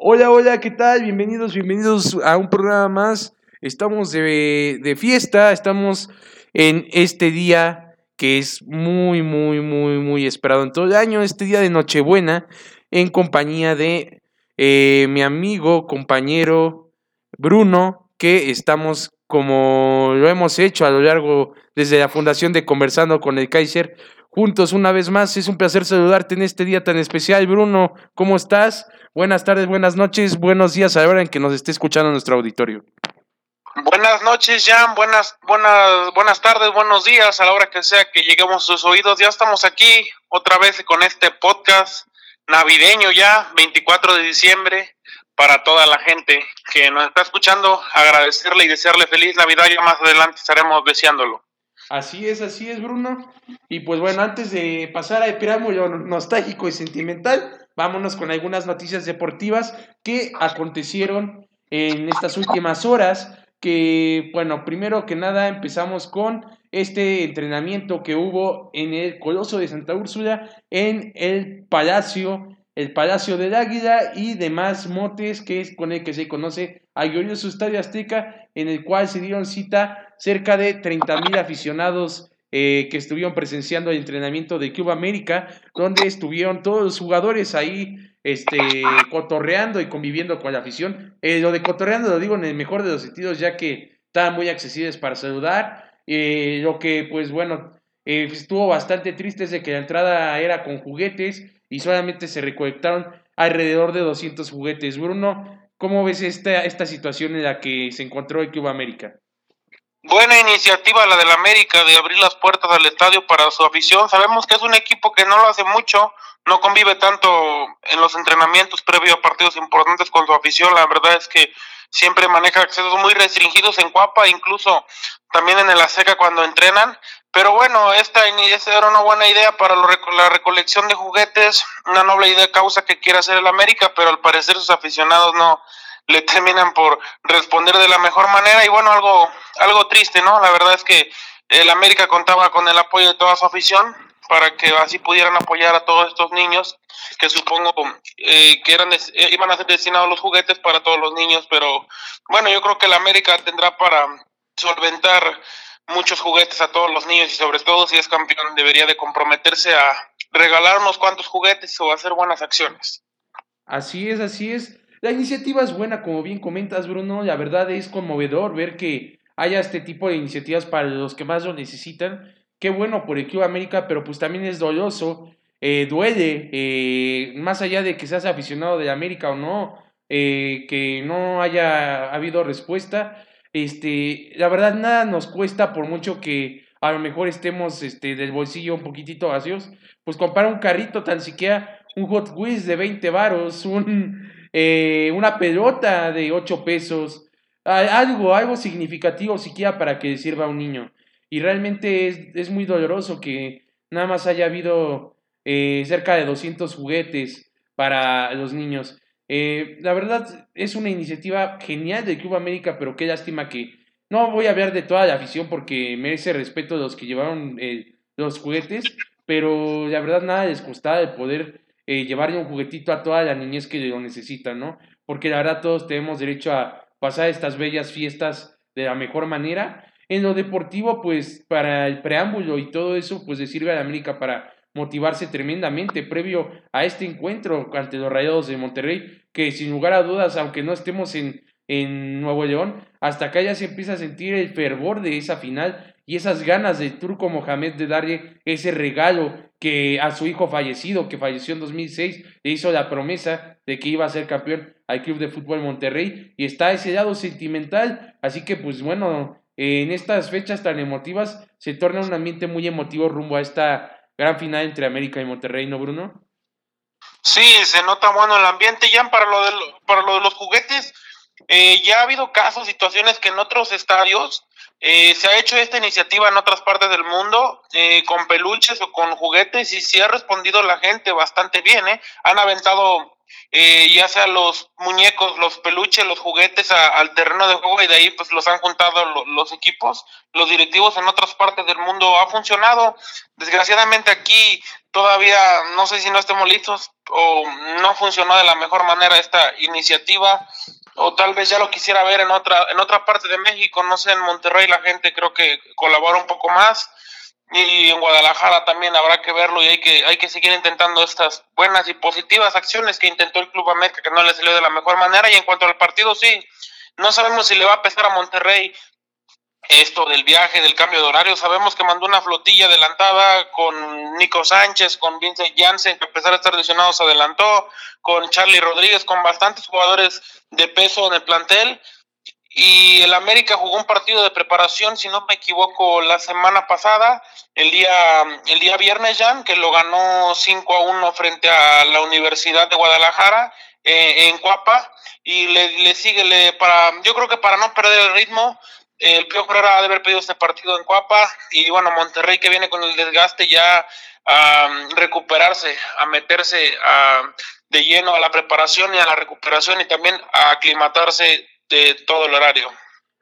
Hola, hola, ¿qué tal? Bienvenidos, bienvenidos a un programa más. Estamos de, de fiesta, estamos en este día que es muy, muy, muy, muy esperado en todo el año, este día de Nochebuena, en compañía de eh, mi amigo, compañero Bruno, que estamos como lo hemos hecho a lo largo desde la fundación de Conversando con el Kaiser, juntos una vez más. Es un placer saludarte en este día tan especial. Bruno, ¿cómo estás? Buenas tardes, buenas noches, buenos días a la hora en que nos esté escuchando nuestro auditorio. Buenas noches, Jan. Buenas, buenas, buenas tardes, buenos días a la hora que sea que lleguemos a sus oídos. Ya estamos aquí otra vez con este podcast navideño ya, 24 de diciembre, para toda la gente que nos está escuchando. Agradecerle y desearle feliz Navidad. Ya más adelante estaremos deseándolo. Así es, así es, Bruno. Y pues bueno, antes de pasar al preámbulo nostálgico y sentimental, vámonos con algunas noticias deportivas que acontecieron en estas últimas horas que, bueno, primero que nada empezamos con este entrenamiento que hubo en el Coloso de Santa Úrsula, en el Palacio, el Palacio del Águila y demás motes que es con el que se conoce a glorioso Estadio Azteca, en el cual se dieron cita cerca de 30 mil aficionados eh, que estuvieron presenciando el entrenamiento de Cuba América, donde estuvieron todos los jugadores ahí este, cotorreando y conviviendo con la afición. Eh, lo de cotorreando lo digo en el mejor de los sentidos, ya que estaban muy accesibles para saludar. Eh, lo que, pues bueno, estuvo bastante triste es de que la entrada era con juguetes y solamente se recolectaron alrededor de 200 juguetes. Bruno, ¿cómo ves esta, esta situación en la que se encontró el Cuba América? Buena iniciativa la del América de abrir las puertas al estadio para su afición. Sabemos que es un equipo que no lo hace mucho, no convive tanto en los entrenamientos previo a partidos importantes con su afición. La verdad es que siempre maneja accesos muy restringidos en Cuapa, incluso también en el Azteca cuando entrenan. Pero bueno, esta, era una buena idea para la recolección de juguetes, una noble idea causa que quiere hacer el América, pero al parecer sus aficionados no, le terminan por responder de la mejor manera y bueno, algo, algo triste, ¿no? La verdad es que el América contaba con el apoyo de toda su afición para que así pudieran apoyar a todos estos niños que supongo eh, que eran eh, iban a ser destinados los juguetes para todos los niños, pero bueno, yo creo que el América tendrá para solventar muchos juguetes a todos los niños y sobre todo si es campeón debería de comprometerse a regalar unos cuantos juguetes o hacer buenas acciones. Así es, así es. La iniciativa es buena, como bien comentas, Bruno. La verdad es conmovedor ver que haya este tipo de iniciativas para los que más lo necesitan. Qué bueno por el Club América, pero pues también es doloroso. Eh, duele, eh, más allá de que seas aficionado de América o no, eh, que no haya habido respuesta. Este, la verdad, nada nos cuesta, por mucho que a lo mejor estemos este, del bolsillo un poquitito vacíos, pues comprar un carrito, tan siquiera un Hot Wheels de 20 varos, un, eh, una pelota de 8 pesos, algo, algo significativo siquiera para que sirva a un niño. Y realmente es, es muy doloroso que nada más haya habido eh, cerca de 200 juguetes para los niños. Eh, la verdad es una iniciativa genial de Club América, pero qué lástima que no voy a hablar de toda la afición porque merece respeto de los que llevaron los juguetes, pero la verdad nada les costaba el poder eh, llevarle un juguetito a toda la niñez que lo necesita, ¿no? Porque la verdad todos tenemos derecho a pasar estas bellas fiestas de la mejor manera. En lo deportivo, pues para el preámbulo y todo eso, pues le sirve a la América para motivarse tremendamente previo a este encuentro ante los Rayados de Monterrey, que sin lugar a dudas, aunque no estemos en, en Nuevo León, hasta acá ya se empieza a sentir el fervor de esa final y esas ganas de Turco Mohamed de darle ese regalo que a su hijo fallecido, que falleció en 2006, le hizo la promesa de que iba a ser campeón al Club de Fútbol Monterrey y está ese lado sentimental, así que pues bueno, en estas fechas tan emotivas se torna un ambiente muy emotivo rumbo a esta gran final entre América y Monterrey, ¿no, Bruno? Sí, se nota bueno el ambiente ya para lo de, para lo de los juguetes. Eh, ya ha habido casos, situaciones que en otros estadios eh, se ha hecho esta iniciativa en otras partes del mundo eh, con peluches o con juguetes y sí ha respondido la gente bastante bien. ¿eh? Han aventado eh, ya sea los muñecos, los peluches, los juguetes al terreno de juego y de ahí pues los han juntado los equipos, los directivos en otras partes del mundo ha funcionado. Desgraciadamente aquí todavía no sé si no estemos listos o no funcionó de la mejor manera esta iniciativa o tal vez ya lo quisiera ver en otra en otra parte de México, no sé, en Monterrey la gente creo que colabora un poco más y en Guadalajara también habrá que verlo y hay que hay que seguir intentando estas buenas y positivas acciones que intentó el Club América que no le salió de la mejor manera y en cuanto al partido sí no sabemos si le va a pesar a Monterrey esto del viaje, del cambio de horario. Sabemos que mandó una flotilla adelantada con Nico Sánchez, con Vincent Janssen, que a pesar de estar lesionados se adelantó, con Charlie Rodríguez, con bastantes jugadores de peso en el plantel. Y el América jugó un partido de preparación, si no me equivoco, la semana pasada, el día, el día viernes ya, que lo ganó 5 a 1 frente a la Universidad de Guadalajara eh, en Cuapa. Y le, le sigue, le, para, yo creo que para no perder el ritmo, el Pío Herrera ha de haber pedido este partido en Cuapa y bueno, Monterrey que viene con el desgaste ya a recuperarse, a meterse de lleno a la preparación y a la recuperación y también a aclimatarse de todo el horario.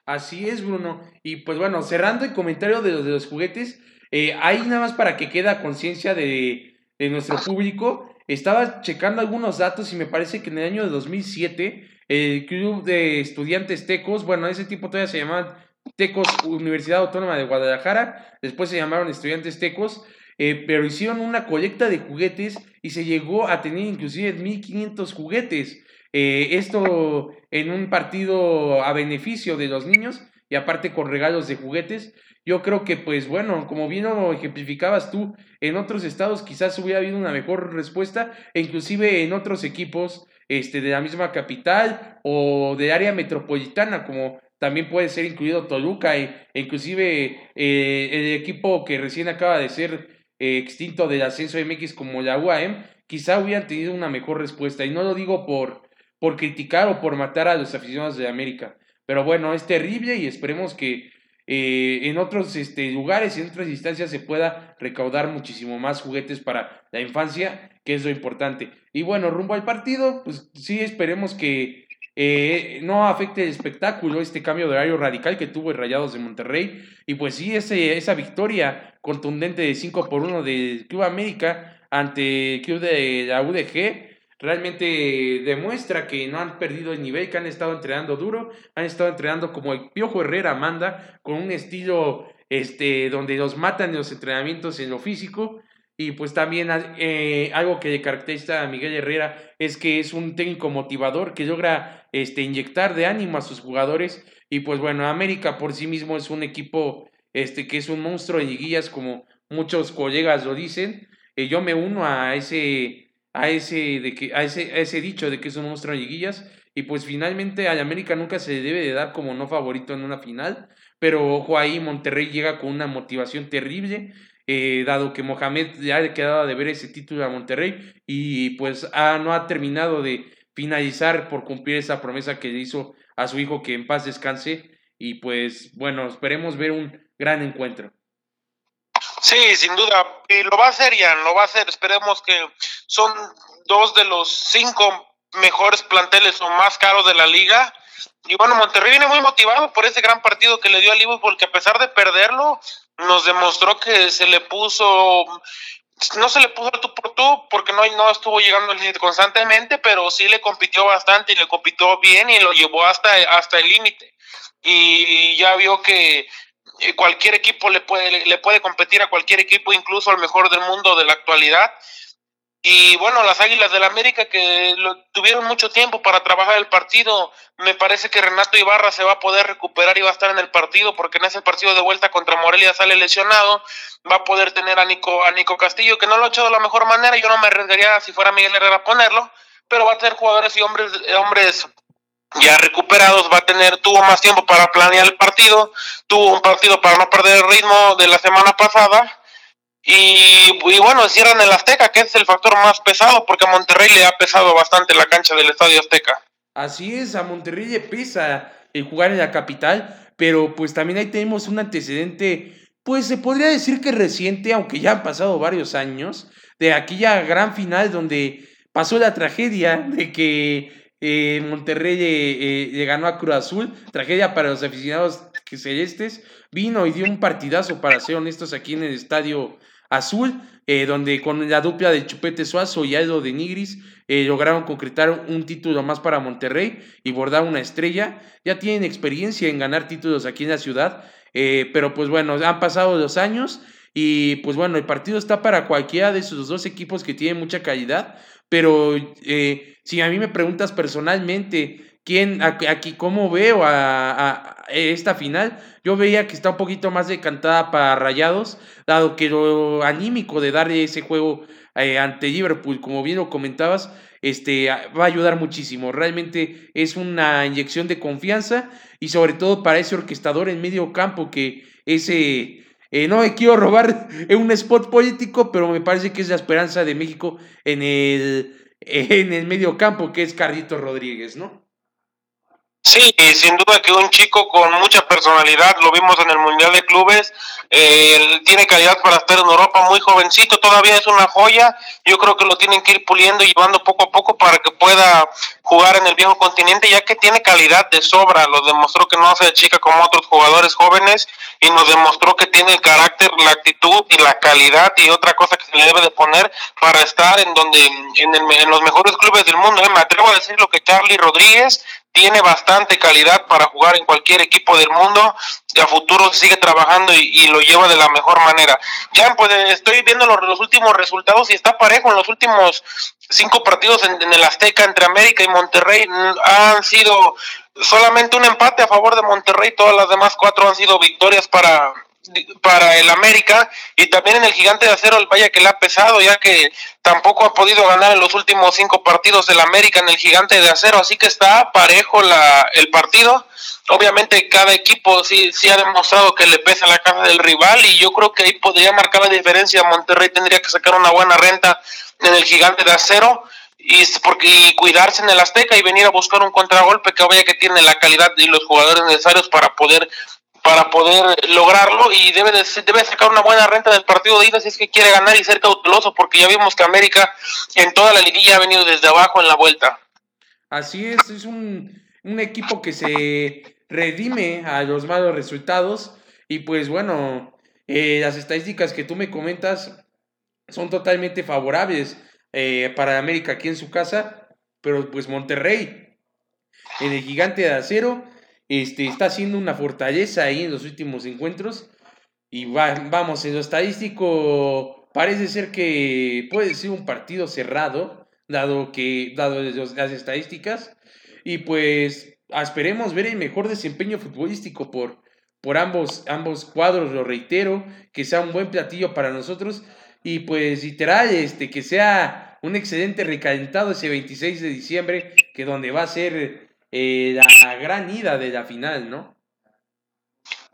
Así es, Bruno. Y pues bueno, cerrando el comentario de los, de los juguetes, eh, ahí nada más para que queda conciencia de, de nuestro público, estaba checando algunos datos y me parece que en el año de 2007 el club de estudiantes tecos, bueno, ese tipo todavía se llamaban Tecos Universidad Autónoma de Guadalajara, después se llamaron Estudiantes Tecos, eh, pero hicieron una colecta de juguetes y se llegó a tener inclusive 1500 juguetes. Eh, esto en un partido a beneficio de los niños y aparte con regalos de juguetes. Yo creo que, pues bueno, como bien lo ejemplificabas tú, en otros estados quizás hubiera habido una mejor respuesta, e inclusive en otros equipos este, de la misma capital o de área metropolitana, como también puede ser incluido Toluca e, inclusive eh, el equipo que recién acaba de ser eh, extinto del ascenso MX como la UAM, quizá hubieran tenido una mejor respuesta. Y no lo digo por, por criticar o por matar a los aficionados de América. Pero bueno, es terrible y esperemos que eh, en otros este, lugares y en otras instancias se pueda recaudar muchísimo más juguetes para la infancia, que es lo importante. Y bueno, rumbo al partido, pues sí, esperemos que eh, no afecte el espectáculo, este cambio de horario radical que tuvo el Rayados de Monterrey. Y pues sí, ese, esa victoria contundente de 5 por 1 del Club América ante el Club de la UDG realmente demuestra que no han perdido el nivel, que han estado entrenando duro, han estado entrenando como el Piojo Herrera manda, con un estilo este, donde los matan en los entrenamientos en lo físico y pues también eh, algo que caracteriza a Miguel Herrera es que es un técnico motivador que logra este, inyectar de ánimo a sus jugadores. Y pues bueno, América por sí mismo es un equipo este, que es un monstruo de liguillas, como muchos colegas lo dicen. Eh, yo me uno a ese, a, ese, de que, a, ese, a ese dicho de que es un monstruo de liguillas. Y pues finalmente a América nunca se debe de dar como no favorito en una final. Pero ojo ahí, Monterrey llega con una motivación terrible. Eh, dado que Mohamed ya le quedaba de ver ese título a Monterrey y pues no ha terminado de finalizar por cumplir esa promesa que le hizo a su hijo que en paz descanse y pues bueno, esperemos ver un gran encuentro. Sí, sin duda, y lo va a hacer, Ian, lo va a hacer, esperemos que son dos de los cinco mejores planteles o más caros de la liga y bueno, Monterrey viene muy motivado por ese gran partido que le dio a Liverpool, que a pesar de perderlo, nos demostró que se le puso, no se le puso tú por tú, porque no, no estuvo llegando constantemente, pero sí le compitió bastante y le compitió bien y lo llevó hasta, hasta el límite. Y ya vio que eh, cualquier equipo le puede, le puede competir a cualquier equipo, incluso al mejor del mundo de la actualidad. Y bueno, las Águilas del América que lo, tuvieron mucho tiempo para trabajar el partido, me parece que Renato Ibarra se va a poder recuperar y va a estar en el partido porque en ese partido de vuelta contra Morelia sale lesionado, va a poder tener a Nico, a Nico Castillo que no lo ha hecho de la mejor manera, yo no me arriesgaría si fuera Miguel Herrera a ponerlo, pero va a tener jugadores y hombres, hombres ya recuperados, va a tener, tuvo más tiempo para planear el partido, tuvo un partido para no perder el ritmo de la semana pasada y, bueno, cierran el Azteca, que es el factor más pesado, porque a Monterrey le ha pesado bastante la cancha del Estadio Azteca. Así es, a Monterrey le pesa el jugar en la capital, pero pues también ahí tenemos un antecedente, pues se podría decir que reciente, aunque ya han pasado varios años, de aquella gran final donde pasó la tragedia de que eh, Monterrey eh, le ganó a Cruz Azul, tragedia para los aficionados celestes, vino y dio un partidazo, para ser honestos, aquí en el Estadio Azul, donde con la dupla de Chupete Suazo y Aldo de Nigris lograron concretar un título más para Monterrey y bordar una estrella. Ya tienen experiencia en ganar títulos aquí en la ciudad, pero pues bueno, han pasado los años y pues bueno, el partido está para cualquiera de esos dos equipos que tienen mucha calidad, pero eh, si a mí me preguntas personalmente, ¿quién, aquí, cómo veo a, esta final? Yo veía que está un poquito más decantada para Rayados, dado que lo anímico de darle ese juego eh, ante Liverpool, como bien lo comentabas, este, va a ayudar muchísimo. Realmente es una inyección de confianza y sobre todo para ese orquestador en medio campo que ese eh, no me quiero robar un spot político, pero me parece que es la esperanza de México en el, en el medio campo, que es Carlito Rodríguez, ¿no? Sí, sin duda que un chico con mucha personalidad, lo vimos en el Mundial de Clubes, eh, tiene calidad para estar en Europa, muy jovencito, todavía es una joya, yo creo que lo tienen que ir puliendo y llevando poco a poco para que pueda jugar en el viejo continente, ya que tiene calidad de sobra, lo demostró que no hace de chica como otros jugadores jóvenes y nos demostró que tiene el carácter, la actitud y la calidad y otra cosa que se le debe de poner para estar en donde en, en los mejores clubes del mundo. ¿eh? Me atrevo a decir lo que Charlie Rodríguez tiene bastante calidad para jugar en cualquier equipo del mundo y a futuro sigue trabajando y, lo lleva de la mejor manera. Ya pues estoy viendo los, últimos resultados y está parejo en los últimos cinco partidos en, en, el Azteca entre América y Monterrey han sido solamente un empate a favor de Monterrey, todas las demás cuatro han sido victorias para para el América y también en el gigante de acero el vaya que le ha pesado ya que tampoco ha podido ganar en los últimos cinco partidos el América en el gigante de acero. Así que está parejo la, el partido. Obviamente cada equipo sí, sí ha demostrado que le pesa la casa del rival y yo creo que ahí podría marcar la diferencia. Monterrey tendría que sacar una buena renta en el gigante de acero y porque cuidarse en el Azteca y venir a buscar un contragolpe que vaya que tiene la calidad y los jugadores necesarios para poder para poder lograrlo y debe, de, debe sacar una buena renta del partido de ida si es que quiere ganar y ser cauteloso porque ya vimos que América en toda la liguilla ha venido desde abajo en la vuelta. Así es, es un, un equipo que se redime a los malos resultados y pues bueno, eh, las estadísticas que tú me comentas son totalmente favorables eh, para América aquí en su casa, pero pues Monterrey en el gigante de acero este, está haciendo una fortaleza ahí en los últimos encuentros. Y vamos, en lo estadístico parece ser que puede ser un partido cerrado, dado que, dado las estadísticas. Y pues esperemos ver el mejor desempeño futbolístico por, por ambos, ambos cuadros, lo reitero, que sea un buen platillo para nosotros. Y pues literal, este, que sea un excelente recalentado ese 26 de diciembre, que donde va a ser eh, la gran ida de la final, ¿no?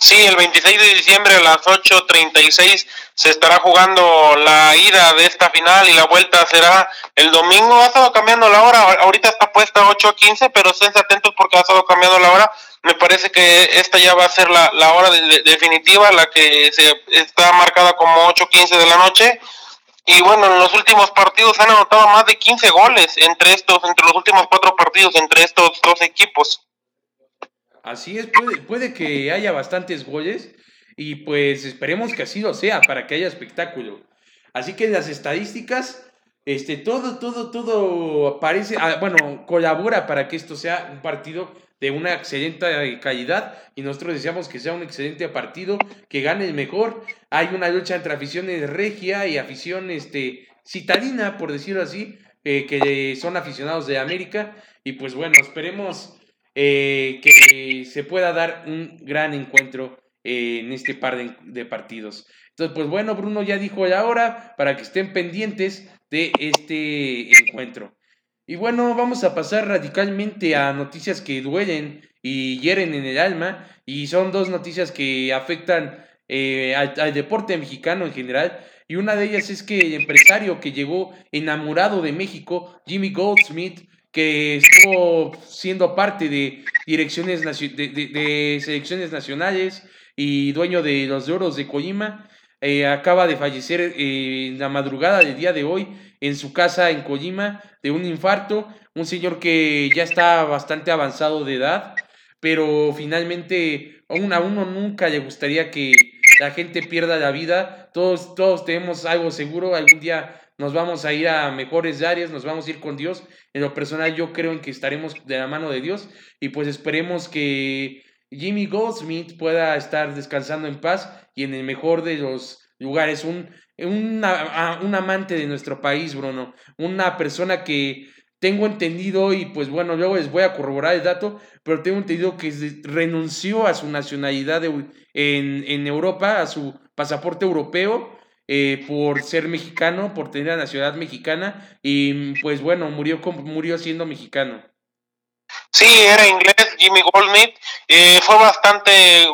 Sí, el 26 de diciembre a las 8.36 se estará jugando la ida de esta final y la vuelta será el domingo. Ha estado cambiando la hora, ahorita está puesta 8.15, pero estén atentos porque ha estado cambiando la hora. Me parece que esta ya va a ser la, hora definitiva, la que se está marcada como 8.15 de la noche. Y bueno, en los últimos partidos han anotado más de 15 goles entre estos, entre los últimos cuatro partidos, entre estos dos equipos. Así es, puede, puede que haya bastantes goles y pues esperemos que así lo sea para que haya espectáculo. Así que las estadísticas, este, todo, todo, todo parece, ah, bueno, colabora para que esto sea un partido de una excelente calidad y nosotros deseamos que sea un excelente partido, que gane el mejor. Hay una lucha entre aficiones regia y afición este, citadina, por decirlo así, eh, que son aficionados de América. Y pues bueno, esperemos eh, que se pueda dar un gran encuentro eh, en este par de, partidos. Entonces, pues bueno, Bruno ya dijo la hora para que estén pendientes de este encuentro. Y bueno, vamos a pasar radicalmente a noticias que duelen y hieren en el alma. Y son dos noticias que afectan eh, al, deporte mexicano en general. Y una de ellas es que el empresario que llegó enamorado de México, Jimmy Goldsmith, que estuvo siendo parte de direcciones de, selecciones nacionales y dueño de los oros de Colima, eh, acaba de fallecer eh, en la madrugada del día de hoy en su casa en Kojima de un infarto, un señor que ya está bastante avanzado de edad, pero finalmente aún a uno nunca le gustaría que la gente pierda la vida, todos, todos tenemos algo seguro, algún día nos vamos a ir a mejores áreas, nos vamos a ir con Dios. En lo personal yo creo en que estaremos de la mano de Dios y pues esperemos que Jimmy Goldsmith pueda estar descansando en paz y en el mejor de los lugares, un, un, amante de nuestro país, Bruno, una persona que tengo entendido, y pues bueno, luego les voy a corroborar el dato, pero tengo entendido que renunció a su nacionalidad en, en Europa, a su pasaporte europeo, eh, por ser mexicano, por tener la nacionalidad mexicana, y pues bueno, murió, murió siendo mexicano. Sí, era inglés, Jimmy Goldsmith, eh, fue bastante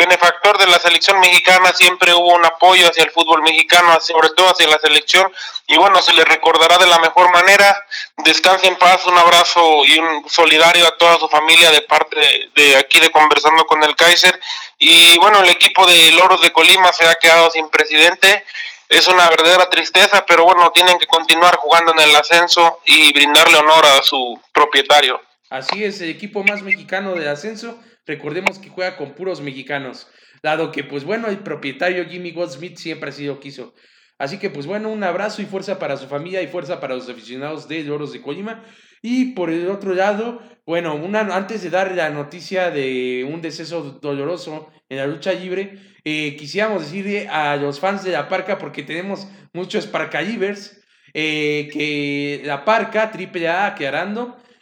benefactor de la selección mexicana, siempre hubo un apoyo hacia el fútbol mexicano, sobre todo hacia la selección, y bueno, se le recordará de la mejor manera. Descanse en paz, un abrazo y un solidario a toda su familia de parte de aquí de Conversando con el Kaiser. Y bueno, el equipo de Loros de Colima se ha quedado sin presidente. Es una verdadera tristeza, pero bueno, tienen que continuar jugando en el ascenso y brindarle honor a su propietario. Así es, el equipo más mexicano del ascenso Recordemos que juega con puros mexicanos, dado que, pues bueno, el propietario Jimmy Goldsmith siempre ha sido quiso. Así que, pues bueno, un abrazo y fuerza para su familia y fuerza para los aficionados de Loros de Colima. Y por el otro lado, bueno, una, antes de dar la noticia de un deceso doloroso en la lucha libre, eh, quisiéramos decirle a los fans de la Parca, porque tenemos muchos Parcalivers, eh, que la Parca, AAA,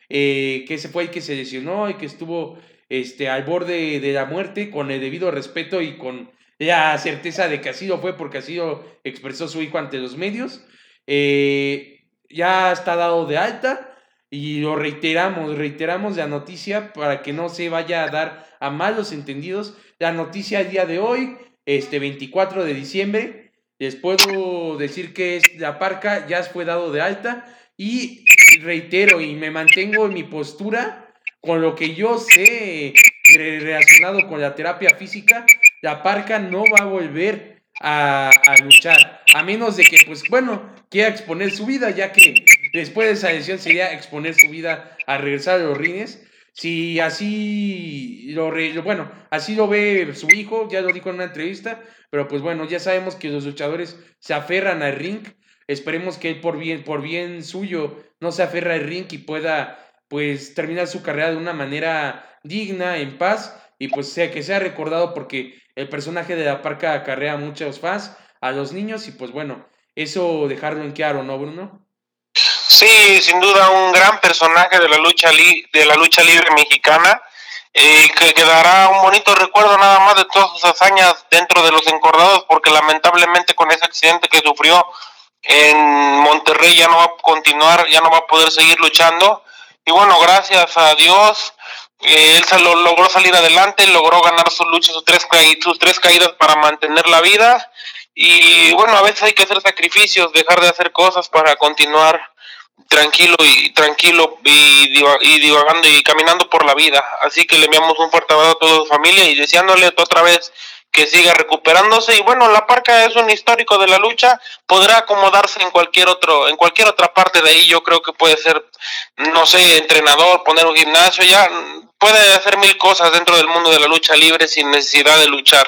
eh, que ese fue el que se lesionó y que estuvo este, al borde de la muerte, con el debido respeto y con la certeza de que así lo fue, porque así lo expresó su hijo ante los medios. Eh, ya está dado de alta y lo reiteramos, reiteramos la noticia para que no se vaya a dar a malos entendidos. La noticia al día de hoy, este 24 de diciembre, les puedo decir que es, la parca ya fue dado de alta y reitero y me mantengo en mi postura con lo que yo sé relacionado con la terapia física, la parca no va a volver a, luchar, a menos de que, pues bueno, quiera exponer su vida, ya que después de esa lesión sería exponer su vida a regresar a los rines. Si así lo, bueno, así lo ve su hijo, ya lo dijo en una entrevista, pero pues bueno, ya sabemos que los luchadores se aferran al ring. Esperemos que él por bien, por bien suyo no se aferra al ring y pueda pues terminar su carrera de una manera digna, en paz, y pues sea que sea recordado porque el personaje de la parca acarrea muchos fans, a los niños, y pues bueno, eso dejarlo en claro, ¿no, Bruno? Sí, sin duda un gran personaje de la lucha, de la lucha libre mexicana, eh, que quedará un bonito recuerdo nada más de todas sus hazañas dentro de los encordados, porque lamentablemente con ese accidente que sufrió en Monterrey ya no va a continuar, ya no va a poder seguir luchando y bueno, gracias a Dios, él lo, logró salir adelante, logró ganar su lucha, sus tres, sus tres caídas para mantener la vida. Y bueno, a veces hay que hacer sacrificios, dejar de hacer cosas para continuar tranquilo y tranquilo y, divagando y caminando por la vida. Así que le enviamos un fuerte abrazo a toda su familia y deseándole otra vez que siga recuperándose. Y bueno la parca es un histórico de la lucha podrá acomodarse en cualquier otro en cualquier otra parte de ahí. Yo creo que puede ser no sé entrenador poner un gimnasio ya puede hacer mil cosas dentro del mundo de la lucha libre sin necesidad de luchar.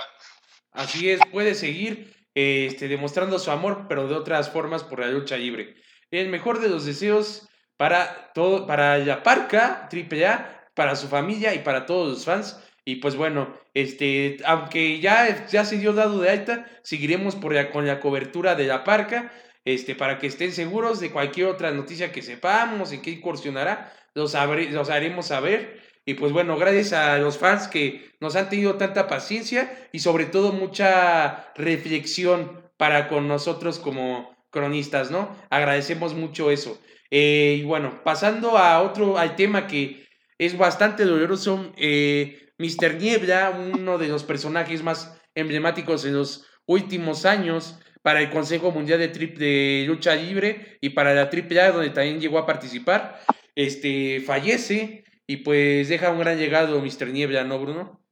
Así es puede seguir este demostrando su amor pero de otras formas por la lucha libre. El mejor de los deseos para todo para la parca AAA para su familia y para todos los fans y pues bueno, este, aunque ya, ya se dio dado de alta, seguiremos por con la cobertura de la parca, este, para que estén seguros de cualquier otra noticia que sepamos, en qué incursionará, los, los haremos saber. Y pues bueno, gracias a los fans que nos han tenido tanta paciencia y sobre todo mucha reflexión para con nosotros como cronistas, ¿no? Agradecemos mucho eso. Eh, y bueno, pasando a otro, al tema que es bastante doloroso, eh, Mr. Niebla, uno de los personajes más emblemáticos en los últimos años para el Consejo Mundial de, Lucha Libre y para la AAA, donde también llegó a participar, este, fallece y pues deja un gran legado Mr. Niebla, ¿no, Bruno?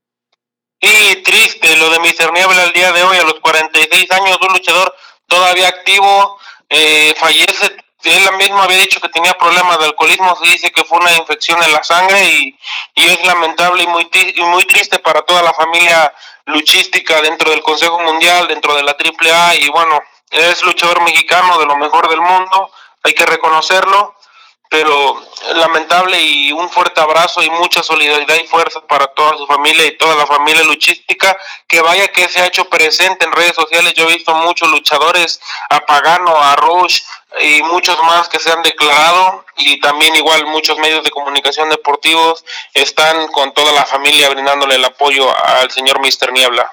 Sí, triste lo de Mr. Niebla el día de hoy, a los 46 años, un luchador todavía activo, eh, fallece él mismo había dicho que tenía problemas de alcoholismo, se dice que fue una infección en la sangre y, es lamentable y muy, y muy triste para toda la familia luchística dentro del Consejo Mundial, dentro de la AAA y bueno, es luchador mexicano de lo mejor del mundo, hay que reconocerlo pero lamentable y un fuerte abrazo y mucha solidaridad y fuerza para toda su familia y toda la familia luchística, que vaya que se ha hecho presente en redes sociales, yo he visto muchos luchadores, a Pagano, a Rush y muchos más que se han declarado y también igual muchos medios de comunicación deportivos están con toda la familia brindándole el apoyo al señor Mister Niebla.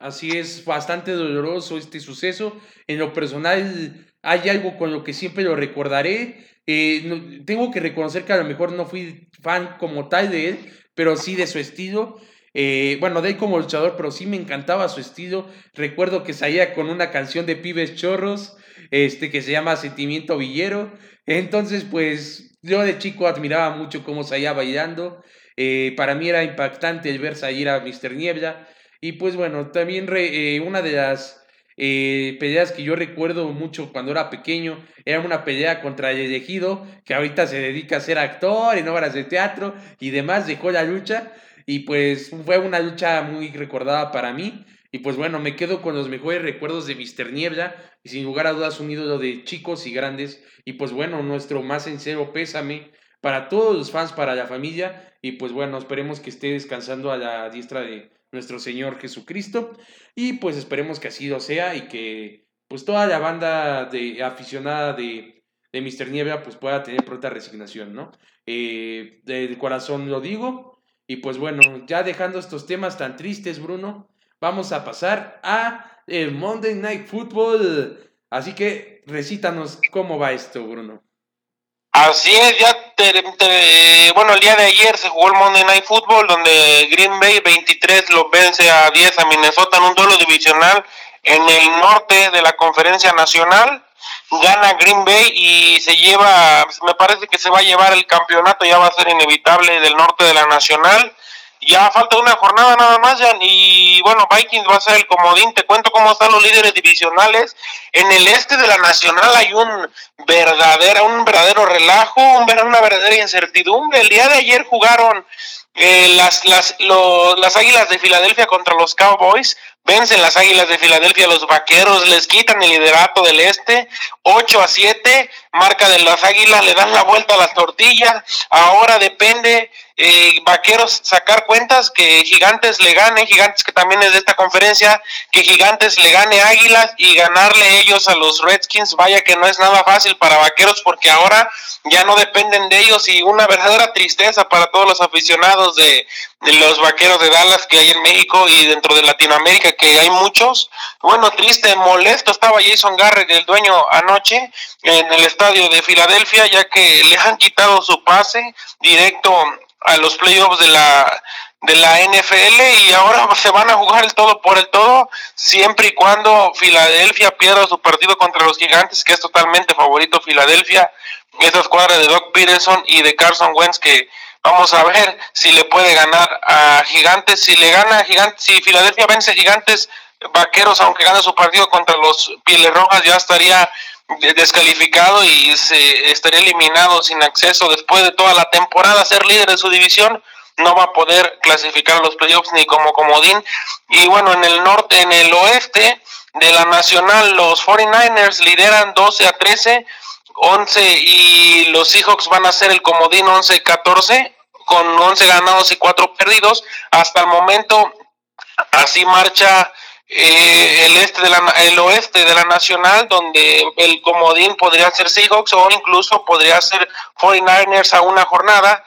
Así es, bastante doloroso este suceso. En lo personal hay algo con lo que siempre lo recordaré eh, tengo que reconocer que a lo mejor no fui fan como tal de él, pero sí de su estilo. Eh, bueno, de él como luchador, pero sí me encantaba su estilo. Recuerdo que salía con una canción de Pibes Chorros, este, que se llama Sentimiento Villero. Entonces, pues yo de chico admiraba mucho cómo salía bailando. Eh, para mí era impactante el ver salir a Mr. Niebla. Y pues bueno, también una de las eh, peleas que yo recuerdo mucho cuando era pequeño, era una pelea contra el elegido, que ahorita se dedica a ser actor en obras de teatro y demás, dejó la lucha y pues fue una lucha muy recordada para mí. Y pues bueno, me quedo con los mejores recuerdos de Mr. Niebla y sin lugar a dudas un ídolo de chicos y grandes. Y pues bueno, nuestro más sincero pésame para todos los fans, para la familia. Y pues bueno, esperemos que esté descansando a la diestra de, nuestro Señor Jesucristo. Y pues esperemos que así lo sea y que pues toda la banda de aficionada de, de Mr. Niebla pues pueda tener pronta resignación, ¿no? Eh, de corazón lo digo. Y pues bueno, ya dejando estos temas tan tristes, Bruno, vamos a pasar a el Monday Night Football. Así que recítanos cómo va esto, Bruno. Así es, ya bueno, el día de ayer se jugó el Monday Night Football donde Green Bay 23 lo vence a 10 a Minnesota en un duelo divisional en el norte de la conferencia nacional. Gana Green Bay y se lleva, me parece que se va a llevar el campeonato, ya va a ser inevitable del norte de la nacional. Ya falta una jornada nada más, ya, y bueno, Vikings va a ser el comodín. Te cuento cómo están los líderes divisionales. En el este de la Nacional hay un verdadero, un verdadero relajo, una verdadera incertidumbre. El día de ayer jugaron eh, las, las, las Águilas de Filadelfia contra los Cowboys. Vencen las Águilas de Filadelfia, los Vaqueros les quitan el liderato del este, 8 a 7, marca de las Águilas, le dan la vuelta a las tortillas. Ahora depende eh, Vaqueros sacar cuentas, que Gigantes le gane, Gigantes que también es de esta conferencia, que Gigantes le gane Águilas y ganarle ellos a los Redskins. Vaya que no es nada fácil para Vaqueros porque ahora ya no dependen de ellos y una verdadera tristeza para todos los aficionados de, de los Vaqueros de Dallas que hay en México y dentro de Latinoamérica que hay muchos. Bueno, triste, molesto estaba Jason Garrett, el dueño, anoche en el estadio de Filadelfia, ya que le han quitado su pase directo a los playoffs de la de la NFL y ahora se van a jugar el todo por el todo siempre y cuando Filadelfia pierda su partido contra los Gigantes que es totalmente favorito Filadelfia esa escuadra de Doc Peterson y de Carson Wentz que vamos a ver si le puede ganar a Gigantes. Si le gana a Gigantes si Filadelfia vence a Gigantes Vaqueros aunque gane su partido contra los Pieles Rojas ya estaría descalificado y se estaría eliminado sin acceso después de toda la temporada. Ser líder de su división no va a poder clasificar a los playoffs ni como comodín. Y bueno en el norte en el oeste de la nacional los 49ers lideran 12 a 13 11 y los Seahawks van a ser el comodín 11 14 con 11 ganados y 4 perdidos. Hasta el momento así marcha eh, el este de la el oeste de la nacional donde el comodín podría ser Seahawks o incluso podría ser 49ers a una jornada.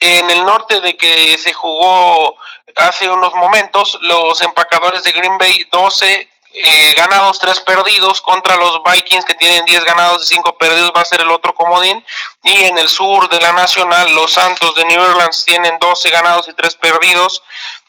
En el norte de que se jugó hace unos momentos los empacadores de Green Bay 12 eh, ganados, 3 perdidos contra los Vikings que tienen 10 ganados y 5 perdidos va a ser el otro comodín. Y en el sur de la nacional los Santos de New Orleans tienen 12 ganados y 3 perdidos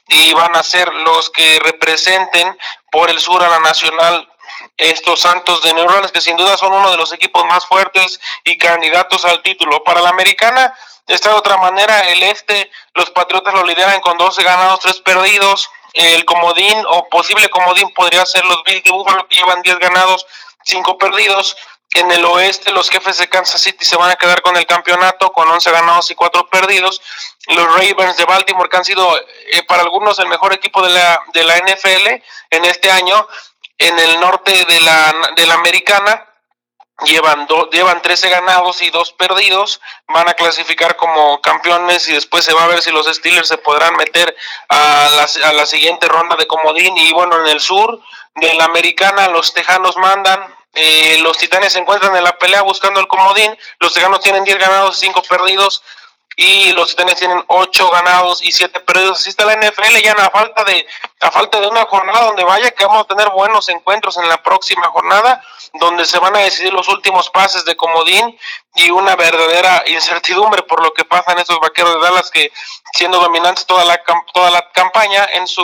y van a ser los que representen por el sur a la nacional estos Santos de Orleans, que sin duda son uno de los equipos más fuertes y candidatos al título. Para la americana, de esta otra manera, el este, los Patriotas lo lideran con 12 ganados, 3 perdidos. El comodín o posible comodín podría ser los Bills de Buffalo, que llevan 10 ganados, 5 perdidos. En el oeste, los jefes de Kansas City se van a quedar con el campeonato con 11 ganados y 4 perdidos. Los Ravens de Baltimore, que han sido eh, para algunos el mejor equipo de la, de la NFL en este año, en el norte de la, de la americana, llevan, llevan 13 ganados y 2 perdidos, van a clasificar como campeones y después se va a ver si los Steelers se podrán meter a la, a la siguiente ronda de comodín. Y bueno, en el sur de la americana los Tejanos mandan, eh, los Titanes se encuentran en la pelea buscando el comodín. Los Tejanos tienen 10 ganados y 5 perdidos. Y los Titanes tienen 8 ganados y 7 perdidos. Así está la NFL ya a falta de a falta de una jornada donde vaya que vamos a tener buenos encuentros en la próxima jornada, donde se van a decidir los últimos pases de comodín y una verdadera incertidumbre por lo que pasa en estos vaqueros de Dallas que siendo dominantes toda la toda la campaña en su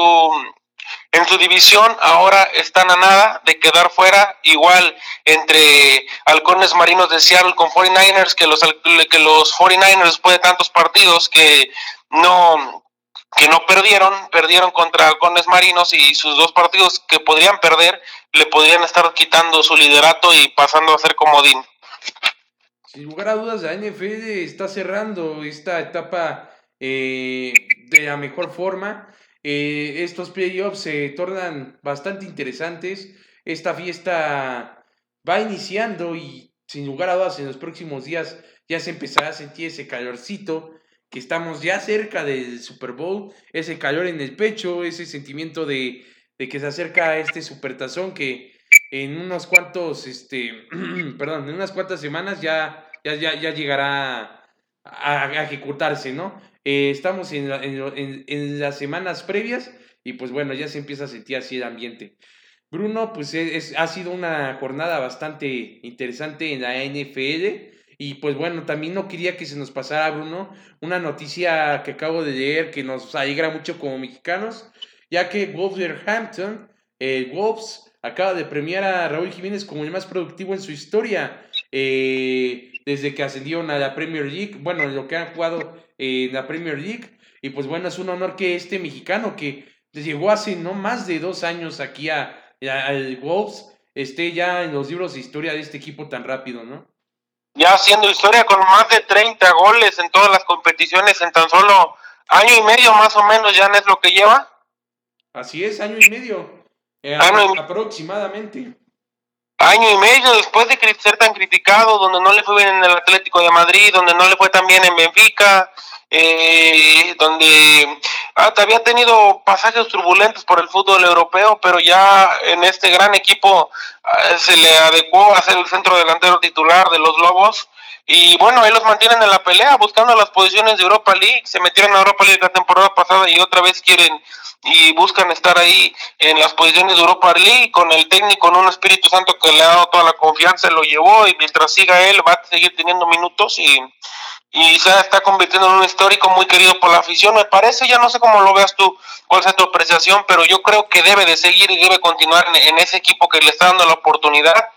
en su división ahora están a nada de quedar fuera, igual entre halcones marinos de Seattle con 49ers, que los, que los 49ers después de tantos partidos que no, que no perdieron, perdieron contra halcones marinos y sus dos partidos que podrían perder le podrían estar quitando su liderato y pasando a ser comodín. Sin lugar a dudas, la NFL está cerrando esta etapa eh, de la mejor forma. Eh, estos playoffs se tornan bastante interesantes. Esta fiesta va iniciando y sin lugar a dudas en los próximos días ya se empezará a sentir ese calorcito, que estamos ya cerca del Super Bowl, ese calor en el pecho, ese sentimiento de, que se acerca este supertazón que en unos cuantos, este, perdón, en unas cuantas semanas ya, ya, ya, llegará a, ejecutarse, ¿no? Eh, estamos en, en, las semanas previas y pues bueno, ya se empieza a sentir así el ambiente. Bruno, pues es, ha sido una jornada bastante interesante en la NFL. Y pues bueno, también no quería que se nos pasara, Bruno, una noticia que acabo de leer que nos alegra mucho como mexicanos, ya que Wolverhampton, eh, Wolves, acaba de premiar a Raúl Jiménez como el más productivo en su historia, eh, desde que ascendieron a la Premier League, bueno, lo que han jugado en la Premier League. Y pues bueno, es un honor que este mexicano que llegó hace no más de dos años aquí a, al Wolves esté ya en los libros de historia de este equipo tan rápido, ¿no? Ya haciendo historia con más de 30 goles en todas las competiciones en tan solo año y medio más o menos, ya no es lo que lleva. Así es, año y medio. Eh, aproximadamente año y medio después de ser tan criticado, donde no le fue bien en el Atlético de Madrid, donde no le fue tan bien en Benfica, eh, donde ah, había tenido pasajes turbulentos por el fútbol europeo, pero ya en este gran equipo ah, se le adecuó a ser el centro delantero titular de los Lobos. Y bueno, ahí los mantienen en la pelea, buscando las posiciones de Europa League. Se metieron a Europa League la temporada pasada y otra vez quieren y buscan estar ahí en las posiciones de Europa League con el técnico, con un Espíritu Santo que le ha dado toda la confianza, lo llevó y mientras siga él va a seguir teniendo minutos y, y se está convirtiendo en un histórico muy querido por la afición. Me parece, ya no sé cómo lo veas tú, cuál es tu apreciación, pero yo creo que debe de seguir y debe continuar en, en ese equipo que le está dando la oportunidad.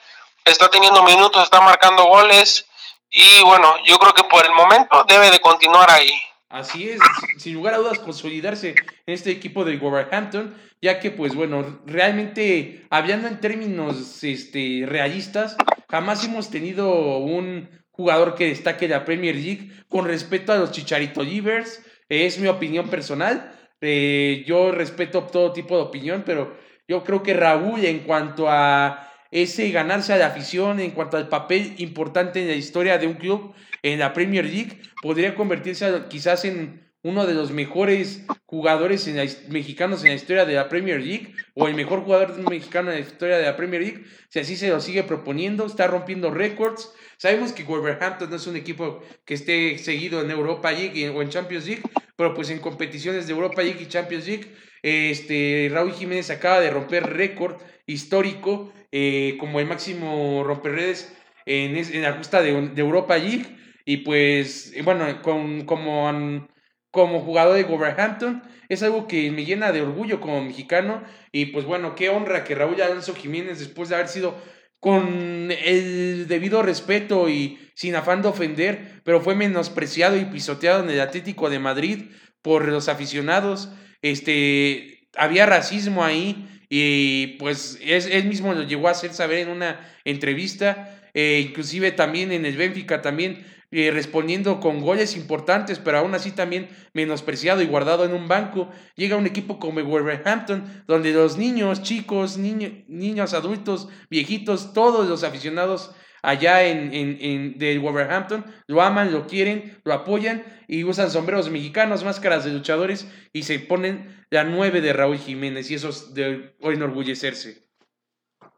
Está teniendo minutos, está marcando goles y bueno, yo creo que por el momento debe de continuar ahí. Así es, sin lugar a dudas, consolidarse en este equipo de Wolverhampton, ya que, pues bueno, realmente, hablando en términos este, realistas, jamás hemos tenido un jugador que destaque la Premier League con respecto a los Chicharito Livers. Es mi opinión personal. Eh, yo respeto todo tipo de opinión, pero yo creo que Raúl, en cuanto a ese ganarse a la afición, en cuanto al papel importante en la historia de un club, en la Premier League, podría convertirse quizás en uno de los mejores jugadores mexicanos en la historia de la Premier League, o el mejor jugador mexicano en la historia de la Premier League, si así se lo sigue proponiendo, está rompiendo récords. Sabemos que Wolverhampton no es un equipo que esté seguido en Europa League o en Champions League, pero pues en competiciones de Europa League y Champions League, este, Raúl Jiménez acaba de romper récord histórico eh, como el máximo romperredes en, en la justa de, Europa League. Y pues, bueno, con, como, como jugador de Wolverhampton, es algo que me llena de orgullo como mexicano. Y pues bueno, qué honra que Raúl Alonso Jiménez, después de haber sido con el debido respeto y sin afán de ofender, pero fue menospreciado y pisoteado en el Atlético de Madrid por los aficionados. Este, había racismo ahí y pues es, él mismo lo llegó a hacer saber en una entrevista eh, inclusive también en el Benfica también eh, respondiendo con goles importantes, pero aún así también menospreciado y guardado en un banco. Llega un equipo como Wolverhampton, donde los niños, chicos, niños, adultos, viejitos, todos los aficionados allá en, en, de Wolverhampton lo aman, lo quieren, lo apoyan y usan sombreros mexicanos, máscaras de luchadores y se ponen la nueve de Raúl Jiménez y eso es de enorgullecerse.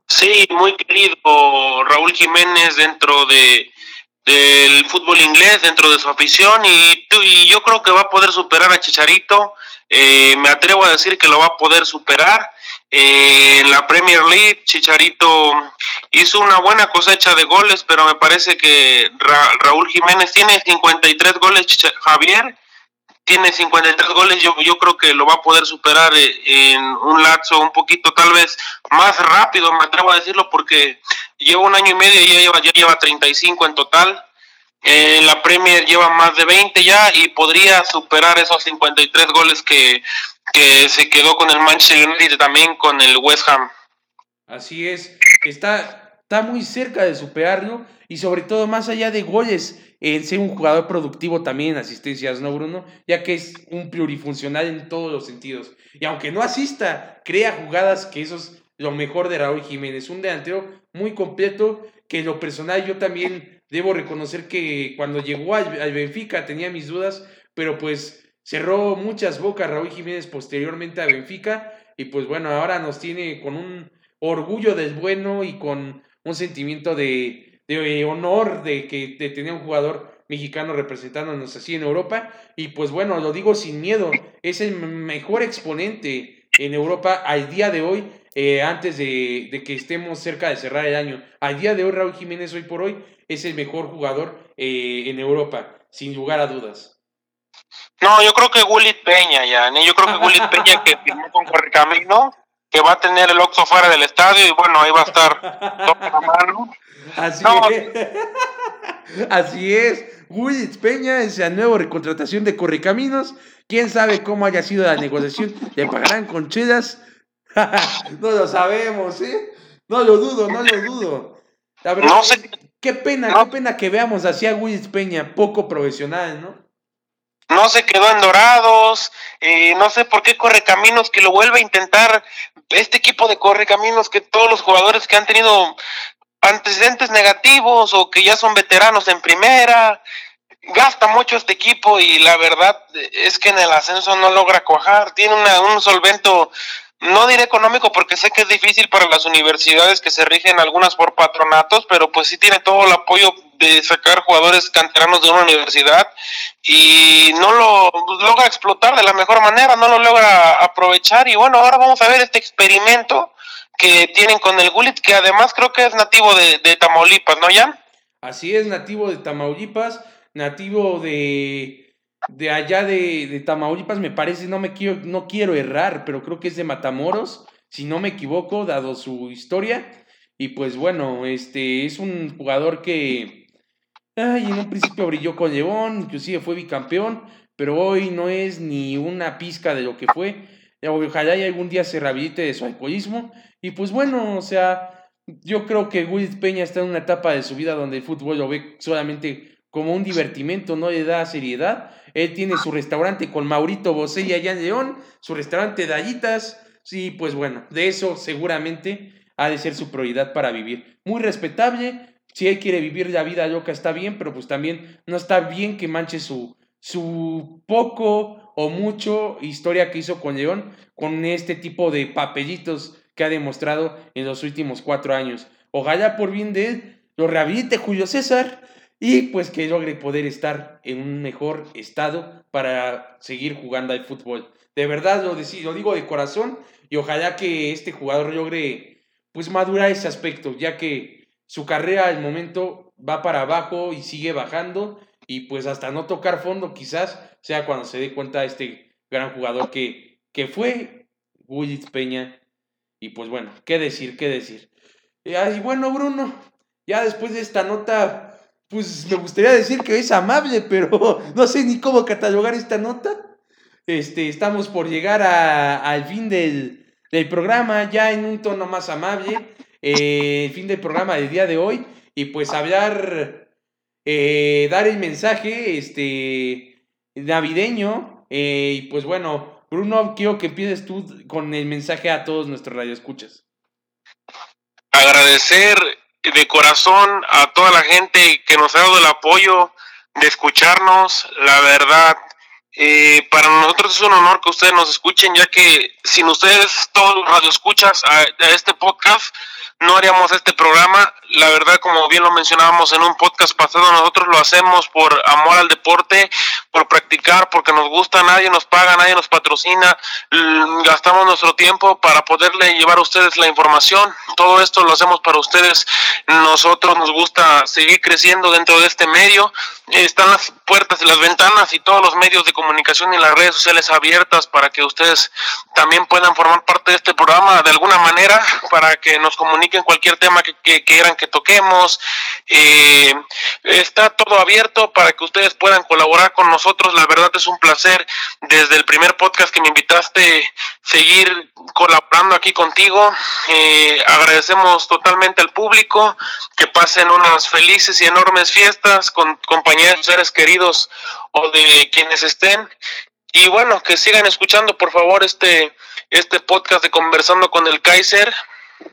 Sí, muy querido Raúl Jiménez dentro de del fútbol inglés dentro de su afición y, y yo creo que va a poder superar a Chicharito. Eh, me atrevo a decir que lo va a poder superar. Eh, la Premier League, Chicharito hizo una buena cosecha de goles, pero me parece que Raúl Jiménez tiene 53 goles, Javier tiene 53 goles, yo, yo creo que lo va a poder superar eh, en un lapso un poquito tal vez más rápido, me atrevo a decirlo, porque lleva un año y medio y ya lleva, ya lleva 35 en total. En la Premier lleva más de 20 ya y podría superar esos 53 goles que, que se quedó con el Manchester United y también con el West Ham. Así es, está, está muy cerca de superarlo y sobre todo más allá de goles, en ser un jugador productivo también en asistencias, ¿no, Bruno? Ya que es un plurifuncional en todos los sentidos. Y aunque no asista, crea jugadas que eso es lo mejor de Raúl Jiménez. Un delantero muy completo que en lo personal yo también debo reconocer que cuando llegó al, al Benfica tenía mis dudas, pero pues cerró muchas bocas Raúl Jiménez posteriormente a Benfica y pues bueno, ahora nos tiene con un orgullo del bueno y con un sentimiento de, de honor de que de tener un jugador mexicano representándonos así en Europa. Y pues bueno, lo digo sin miedo, es el mejor exponente en Europa al día de hoy, eh, antes de, de, que estemos cerca de cerrar el año. Al día de hoy, Raúl Jiménez, hoy por hoy, es el mejor jugador eh, en Europa, sin lugar a dudas. No, yo creo que Gullit Peña, ya, yo creo que Gullit Peña que firmó con Correcamino, que va a tener el Oxo fuera del estadio y bueno, ahí va a estar mano. Así es. Así es. Willis Peña es la nueva recontratación de Correcaminos. Quién sabe cómo haya sido la negociación. ¿Le pagarán con no lo sabemos, ¿eh? No lo dudo, no lo dudo. La verdad, no sé. qué pena, qué pena que veamos así a Willis Peña, poco profesional, ¿no? No se quedó en Dorados, eh, no sé por qué Correcaminos que lo vuelve a intentar. Este equipo de Correcaminos que todos los jugadores que han tenido antecedentes negativos o que ya son veteranos en primera. Gasta mucho este equipo y la verdad es que en el ascenso no logra cuajar. Tiene un solvento, no diré económico porque sé que es difícil para las universidades que se rigen algunas por patronatos, pero pues sí tiene todo el apoyo de sacar jugadores canteranos de una universidad y no lo logra explotar de la mejor manera, no lo logra aprovechar y bueno, ahora vamos a ver este experimento que tienen con el Gulit, que además creo que es nativo de, Tamaulipas, ¿no, Jan? Así es, nativo de Tamaulipas, nativo de, de allá de, Tamaulipas, me parece, no me quiero, no quiero errar, pero creo que es de Matamoros, si no me equivoco, dado su historia. Y pues bueno, este es un jugador que ay, en un principio brilló con León, inclusive fue bicampeón, pero hoy no es ni una pizca de lo que fue. Ojalá y algún día se rehabilite de su alcoholismo. Y pues bueno, o sea, yo creo que Will Peña está en una etapa de su vida donde el fútbol lo ve solamente como un divertimento, no le da seriedad. Él tiene su restaurante con Maurito Bosé allá en León, su restaurante de Allitas. Sí, pues bueno, de eso seguramente ha de ser su prioridad para vivir. Muy respetable, si él quiere vivir la vida loca está bien, pero pues también no está bien que manche su, su poco o mucho historia que hizo con León con este tipo de papelitos que ha demostrado en los últimos cuatro años. Ojalá por bien de él lo rehabilite Julio César y pues que logre poder estar en un mejor estado para seguir jugando al fútbol. De verdad lo, lo digo de corazón y ojalá que este jugador logre pues madurar ese aspecto, ya que su carrera al momento va para abajo y sigue bajando y pues hasta no tocar fondo quizás sea cuando se dé cuenta este gran jugador que, que fue Willis Peña. Y pues bueno, qué decir, qué decir. Y bueno, Bruno, ya después de esta nota, pues me gustaría decir que es amable, pero no sé ni cómo catalogar esta nota. Este, estamos por llegar al fin del, del, programa, ya en un tono más amable. Eh, el fin del programa del día de hoy. y pues hablar, eh, dar el mensaje este, navideño. Eh, y pues bueno, Bruno, quiero que empieces tú con el mensaje a todos nuestros radioescuchas. Agradecer de corazón a toda la gente que nos ha dado el apoyo de escucharnos. La verdad, eh, para nosotros es un honor que ustedes nos escuchen, ya que sin ustedes, todos los radioescuchas a, a este podcast, no haríamos este programa. La verdad, como bien lo mencionábamos en un podcast pasado, nosotros lo hacemos por amor al deporte, por practicar, porque nos gusta, nadie nos paga, nadie nos patrocina, gastamos nuestro tiempo para poderle llevar a ustedes la información. Todo esto lo hacemos para ustedes. Nosotros nos gusta seguir creciendo dentro de este medio. Están las puertas y las ventanas y todos los medios de comunicación y las redes sociales abiertas para que ustedes también puedan formar parte de este programa de alguna manera, para que nos comuniquen cualquier tema que, quieran que toquemos. Eh, está todo abierto para que ustedes puedan colaborar con nosotros. La verdad es un placer desde el primer podcast que me invitaste seguir colaborando aquí contigo. Eh, agradecemos totalmente al público que pasen unas felices y enormes fiestas con compañeros, seres queridos o de quienes estén. Y bueno, que sigan escuchando por favor este, este podcast de Conversando con el Kaiser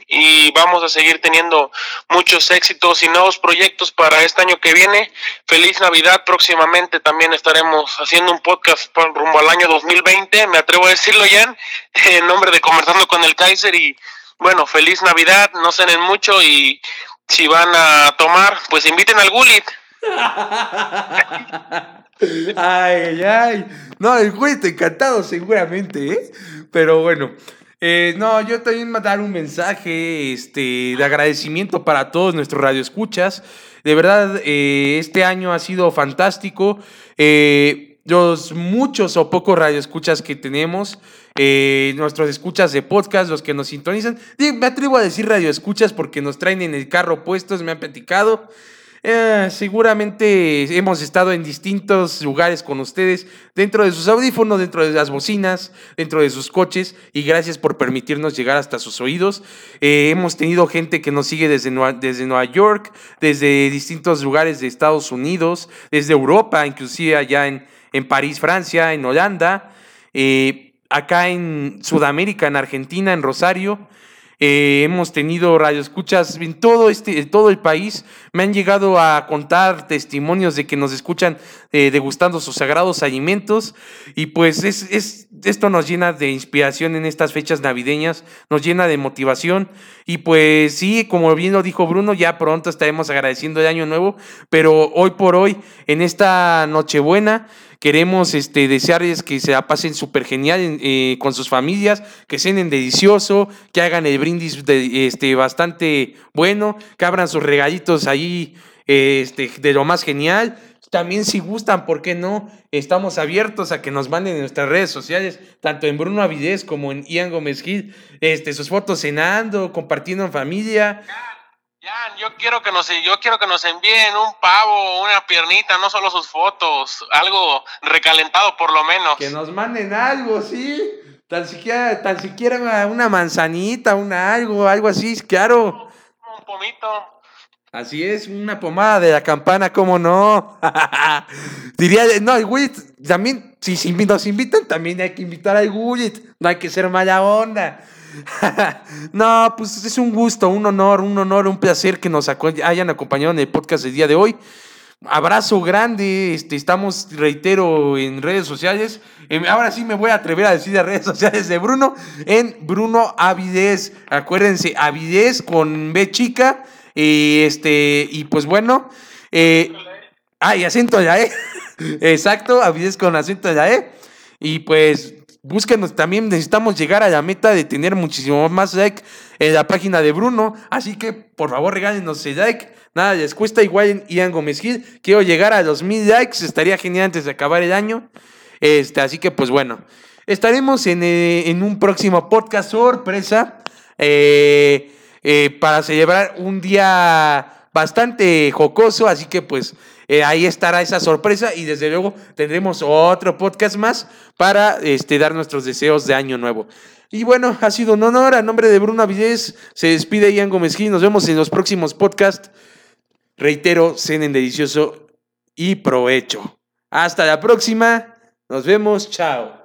y vamos a seguir teniendo muchos éxitos y nuevos proyectos para este año que viene. Feliz Navidad, próximamente también estaremos haciendo un podcast rumbo al año 2020, me atrevo a decirlo ya, en nombre de Conversando con el Kaiser y bueno, feliz Navidad, no cenen mucho y si van a tomar, pues inviten al Gulit. ay, ay. No, el Gulit encantado seguramente, ¿eh? Pero bueno, eh, no, yo también a dar un mensaje este, de agradecimiento para todos nuestros radioescuchas. De verdad, eh, este año ha sido fantástico. Eh, los muchos o pocos radioescuchas que tenemos, nuestros escuchas de podcast, los que nos sintonizan. Me atrevo a decir radioescuchas porque nos traen en el carro puestos, me han platicado. Eh, seguramente hemos estado en distintos lugares con ustedes, dentro de sus audífonos, dentro de las bocinas, dentro de sus coches, y gracias por permitirnos llegar hasta sus oídos. Eh, hemos tenido gente que nos sigue desde Nueva, desde Nueva York, desde distintos lugares de Estados Unidos, desde Europa, inclusive allá en, en París, Francia, en Holanda, eh, acá en Sudamérica, en Argentina, en Rosario. Eh, hemos tenido radioescuchas en todo, este, todo el país. Me han llegado a contar testimonios de que nos escuchan eh, degustando sus sagrados alimentos. Y pues es, es, esto nos llena de inspiración en estas fechas navideñas, nos llena de motivación. Y pues sí, como bien lo dijo Bruno, ya pronto estaremos agradeciendo el año nuevo. Pero hoy por hoy, en esta Nochebuena, Queremos este, desearles que se la pasen súper genial eh, con sus familias, que cenen delicioso, que hagan el brindis de, este, bastante bueno, que abran sus regalitos ahí este, de lo más genial. También si gustan, ¿por qué no? Estamos abiertos a que nos manden en nuestras redes sociales, tanto en Bruno Avidez como en Ian Gómez Gil, este, sus fotos cenando, compartiendo en familia. Ya, yo quiero que nos yo quiero que nos envíen un pavo, una piernita, no solo sus fotos, algo recalentado por lo menos. Que nos manden algo, sí. Tan siquiera, tan siquiera una manzanita, una algo, algo así, claro. Un pomito. Así es, una pomada de la campana, ¿cómo no? Diría, no, el Gullit, también, si, si nos invitan, también hay que invitar al Gullit, no hay que ser mala onda. no, pues es un gusto, un honor, un honor, un placer que nos hayan acompañado en el podcast del día de hoy. Abrazo grande, este, estamos, reitero, en redes sociales. Em, ahora sí me voy a atrever a decir las redes sociales de Bruno, en Bruno Avidez. Acuérdense, Avidez con B chica. Y este, y pues bueno. Eh, ah, y acento ya, ¿eh? Exacto, Avidez con acento ya, ¿eh? Y pues búsquenos también, necesitamos llegar a la meta de tener muchísimo más like en la página de Bruno, así que por favor regálenos el like, nada les cuesta, igual en Ian Gómez Gil, quiero llegar a los mil likes, estaría genial antes de acabar el año, este, así que pues bueno, estaremos en, eh, en un próximo podcast sorpresa, eh, eh, para celebrar un día bastante jocoso, así que pues eh, ahí estará esa sorpresa y desde luego tendremos otro podcast más para este, dar nuestros deseos de año nuevo. Y bueno, ha sido un honor. A nombre de Bruno Avilés se despide Ian Gómez Gil. Nos vemos en los próximos podcasts. Reitero, cenen delicioso y provecho. Hasta la próxima. Nos vemos. Chao.